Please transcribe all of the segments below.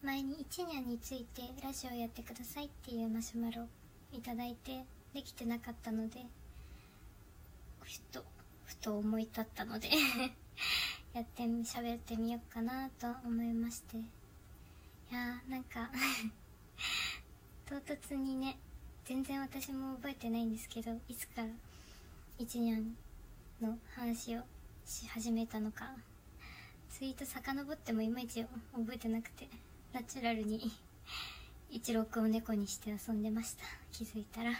前に1年についてラジオやってくださいっていうマシュマロいただいてできてなかったのでふとふと思い立ったので やって喋ってみようかなと思いまして。いやーなんか 唐突にね全然私も覚えてないんですけどいつから一ニャンの話をし始めたのかツイート遡ってもいまいち覚えてなくて。ナチュラルに一郎くんを猫にして遊んでました。気づいたら。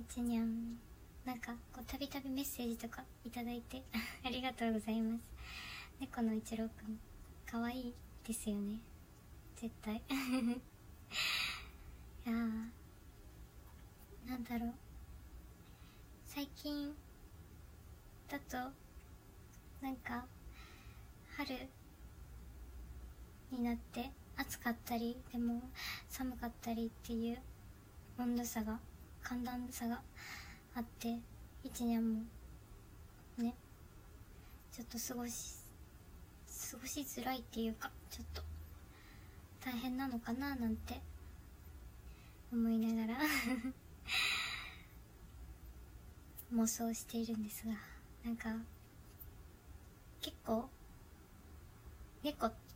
一ニャンなんかこうたびたびメッセージとかいただいてありがとうございます。猫の一郎くんかわいいですよね。絶対。いやーなんだろう。最近だとなんか春になって暑かったりでも寒かったりっていう温度差が寒暖差があって一年もねちょっと過ごし過ごしづらいっていうかちょっと大変なのかななんて思いながら 妄想しているんですがなんか結構猫って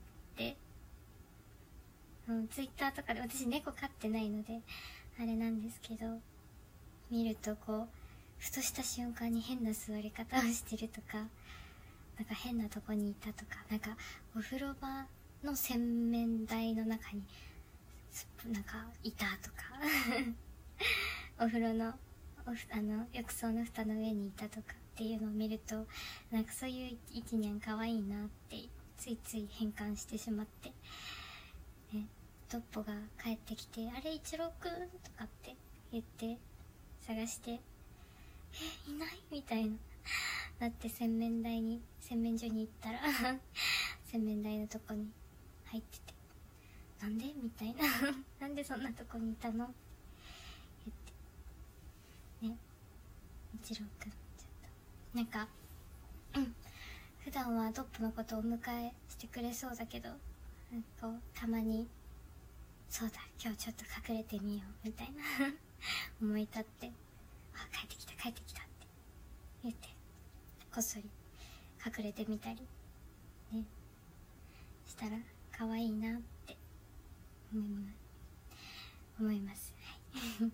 うん、ツイッターとかで私猫飼ってないのであれなんですけど見るとこうふとした瞬間に変な座り方をしてるとかなんか変なとこにいたとかなんかお風呂場の洗面台の中になんかいたとか お風呂のおあの浴槽の蓋の上にいたとかっていうのを見るとなんかそういう一年可愛いなってついつい変換してしまって。ねトッポが帰ってきて「あれ一郎くん?」とかって言って探して「えいない?」みたいななって洗面台に洗面所に行ったら 洗面台のとこに入ってて「なんで?」みたいな なんでそんなとこにいたの?」言ってね一郎くんちょっとなんかうん普段はトップのことをお迎えしてくれそうだけどなんかたまにそうだ今日ちょっと隠れてみようみたいな。思い立って。あ帰ってきた帰ってきたって。言って。こっそり。隠れてみたり。ね。したら可愛いなって。思います。思います。はい。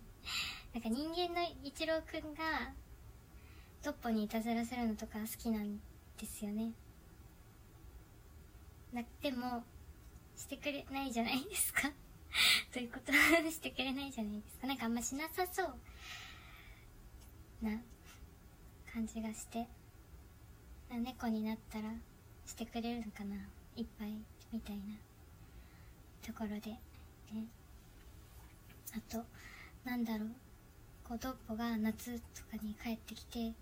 なんか人間の一郎くんがトッポにいたずらするのとか好きなんですよね。なでもしてくれないじゃないですか。ということしてくれないじゃないですか。なんかあんましなさそうな感じがして。猫になったらしてくれるのかな。いっぱいみたいなところで。ね。あとなんだろう。こうドッポが夏とかに帰ってきて。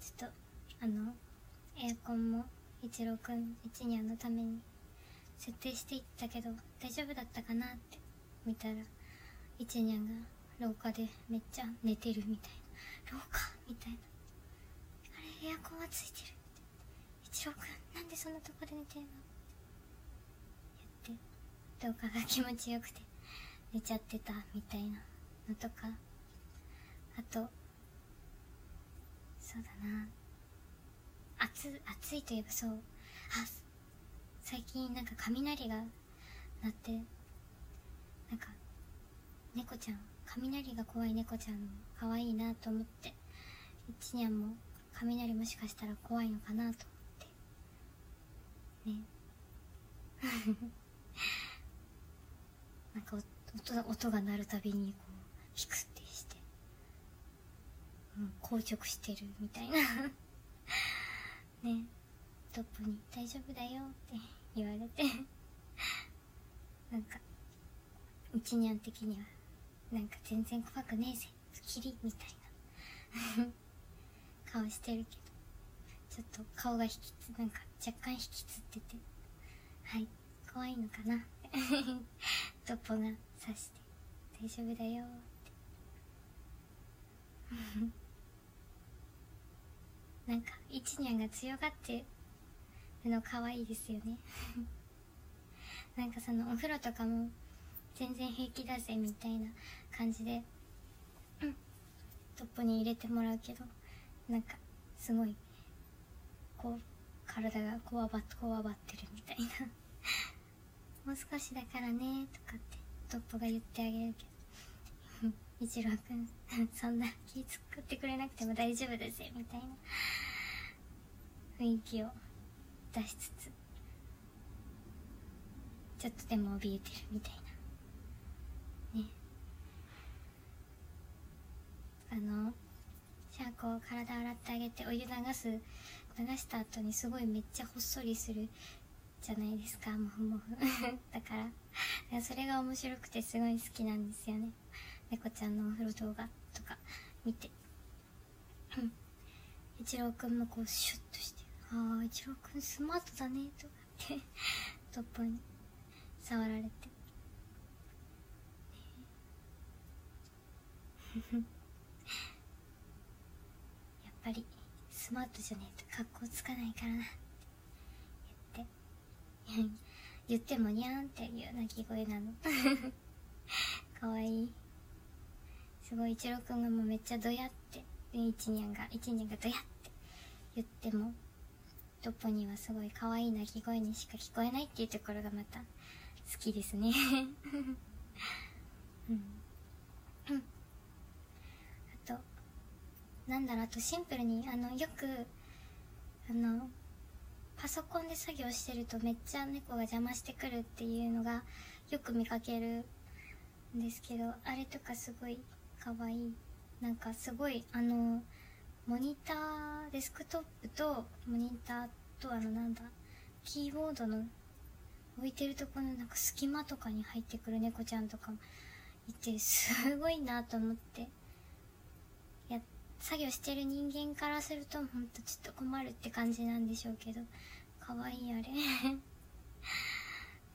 ちょっとあのエアコンも一郎くん一ニャンのために。設定していったけど大丈夫だったかなって見たら一ニャンが廊下でめっちゃ寝てるみたいな。廊下みたいな。あれエアコンはついてる一郎くんなんでそんなとこで寝てんのやって動画が気持ちよくて寝ちゃってたみたいなのとか。あとそうだな。暑暑いといえばそう。あ最近なんか雷が鳴ってなんか猫ちゃん雷が怖い猫ちゃん可愛いなと思って一ニャンも雷もしかしたら怖いのかなと思って。ね。なんか音音が鳴るたびにこうヒクってして、うん、硬直してるみたいな。ね。トップに「大丈夫だよ」って言われてなんかうちにゃん的にはなんか全然怖くねえぜキリみたいな顔してるけどちょっと顔が引きつなんか若干引きつっててはい怖いのかな トッポが刺して「大丈夫だよ」って。なんか一ニャンが強がってるの可愛いですよね。なんかそのお風呂とかも全然平気だぜみたいな感じで、トップに入れてもらうけどなんかすごいこう体がこわばこわばってるみたいな。もう少しだからねとかってトップが言ってあげるけど。一郎くんそんな気作ってくれなくても大丈夫だぜみたいな。雰囲気を。出しつつ。ちょっとでも怯えてるみたいな。ね。あのシャーコを体洗ってあげてお湯流す流した後にすごいめっちゃほっそりするじゃないですかもふもふ。だからそれが面白くてすごい好きなんですよね。猫ちゃんのお風呂動画とか見て。一郎くんもこうシュッとして「ああ一郎くんスマートだね」とかってトップに触られて。やっぱりスマートじゃねえと格好つかないからなって言って。言ってもにゃーんっていう鳴き声なの。かわいい。すごい一郎くんがもうめっちゃドヤって一ニャンが一ニャンがドヤって言っても。トッポにはすごい可愛い鳴き声にしか聞こえないっていうところがまた好きですね。うん。なんだろうあとシンプルにあのよくあのパソコンで作業してるとめっちゃ猫が邪魔してくるっていうのがよく見かけるんですけどあれとかすごいかわいい。なんかすごいあのモニターデスクトップとモニターとあのなんだキーボードの置いてるところのなんか隙間とかに入ってくる猫ちゃんとかもいてすごいなと思って。や作業してる人間からするとほんとちょっと困るって感じなんでしょうけど。かわいいあれ。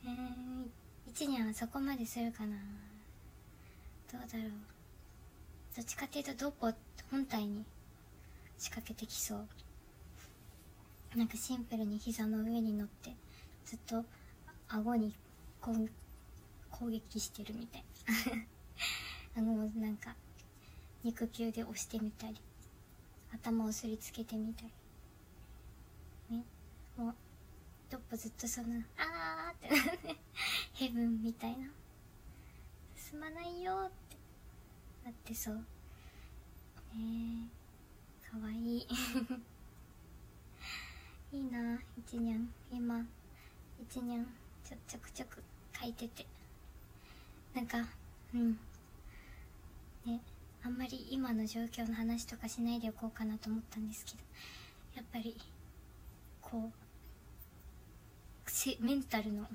えー、一年はそこまでするかな。どうだろう。どっちかっていうとドポ本体に仕掛けてきそう。なんかシンプルに膝の上に乗ってずっと顎に攻撃してるみたい。な 顎をなんか肉球で押してみたり頭をすりつけてみたり。ねもうトップずっとその「あー」って ヘブンみたいな。進まないよってなってそう。ねえかわい。い いいな一にゃん今一にゃんちょちょくちょく書いてて。なんかうん。ねあんまり今の状況の話とかしないでおこうかなと思ったんですけどやっぱりこうメンタルの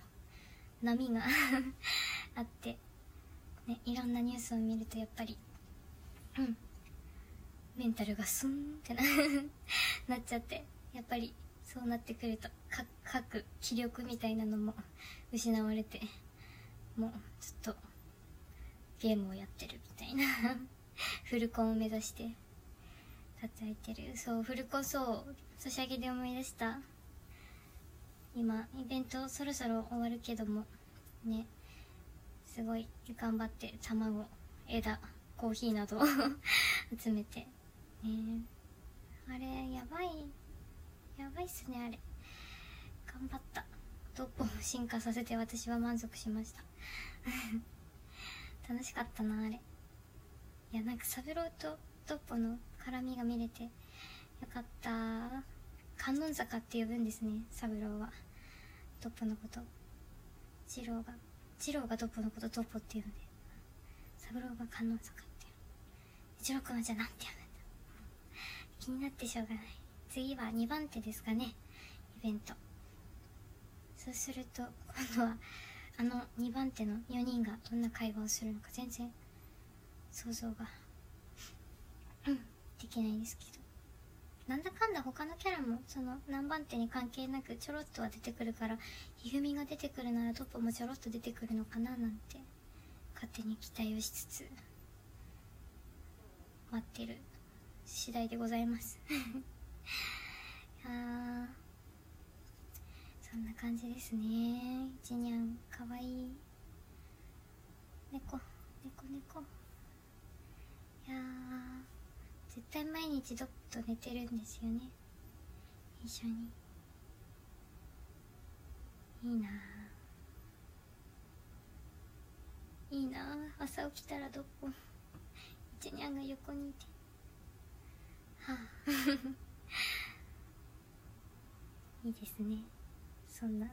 波が あってねいろんなニュースを見るとやっぱりうん。メンタルがスンってな なっちゃってやっぱりそうなってくると各気力みたいなのも失われてもうずっとゲームをやってるみたいな フルコンを目指して叩いてる。そうフルコンそうソシャゲで思い出した。今イベントそろそろ終わるけどもねすごい頑張って卵枝コーヒーなどを 集めてね。あれやばい。やばいっすねあれ。頑張った。トップを進化させて私は満足しました。楽しかったなあれ。いやなんか三郎とトッポの絡みが見れてよかった。観音坂って呼ぶんですね三郎は。トッポのこと。次郎が次郎がトッポのことトッポって言うんで。三郎が観音坂って一郎君はじゃあなんて呼ぶ？気になってしょうがない。次は2番手ですかね。イベント。そうすると今度はあの2番手の4人がどんな会話をするのか全然想像がうんできないんですけど。なんだかんだ他のキャラもその何番手に関係なくちょろっとは出てくるからひふみが出てくるならトップもちょろっと出てくるのかななんて勝手に期待をしつつ待ってる。次第でございます。あそんな感じですね。一にゃんかわい。い猫猫猫。いや絶対毎日どっと寝てるんですよね。一緒に。いいないいな朝起きたらどこ？一にゃんが横にいて。いいですね。そんな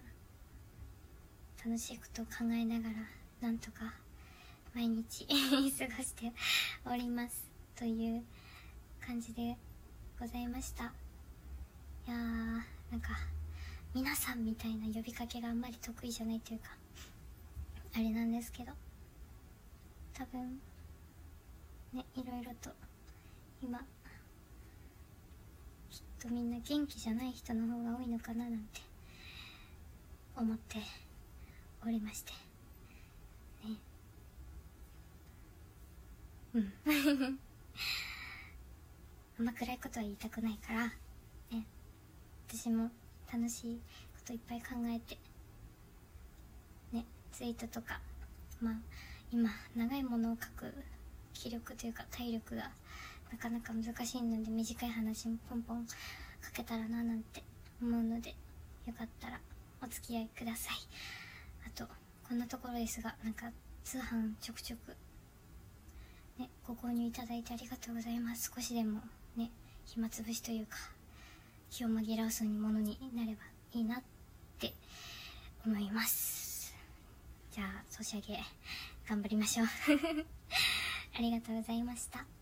楽しいことを考えながらなんとか毎日 過ごしております。という感じでございました。いやーなんか皆さんみたいな呼びかけがあんまり得意じゃないというかあれなんですけど多分ねいろいろと今とみんな元気じゃない人の方が多いのかななんて思っておりまして。ね。うん。あんま暗いことは言いたくないからね。私も楽しいこといっぱい考えてね。ツイートとかまあ今長いものを書く気力というか体力がなかなか難しいので短い話もポンポン書けたらななんて思うのでよかったらお付き合いください。あとこんなところですがなんか通販ちょくちょくねご購入いただいてありがとうございます。少しでもね暇つぶしというか気を紛らわすものになればいいなって思います。じゃあソシャゲ頑張りましょう。ありがとうございました。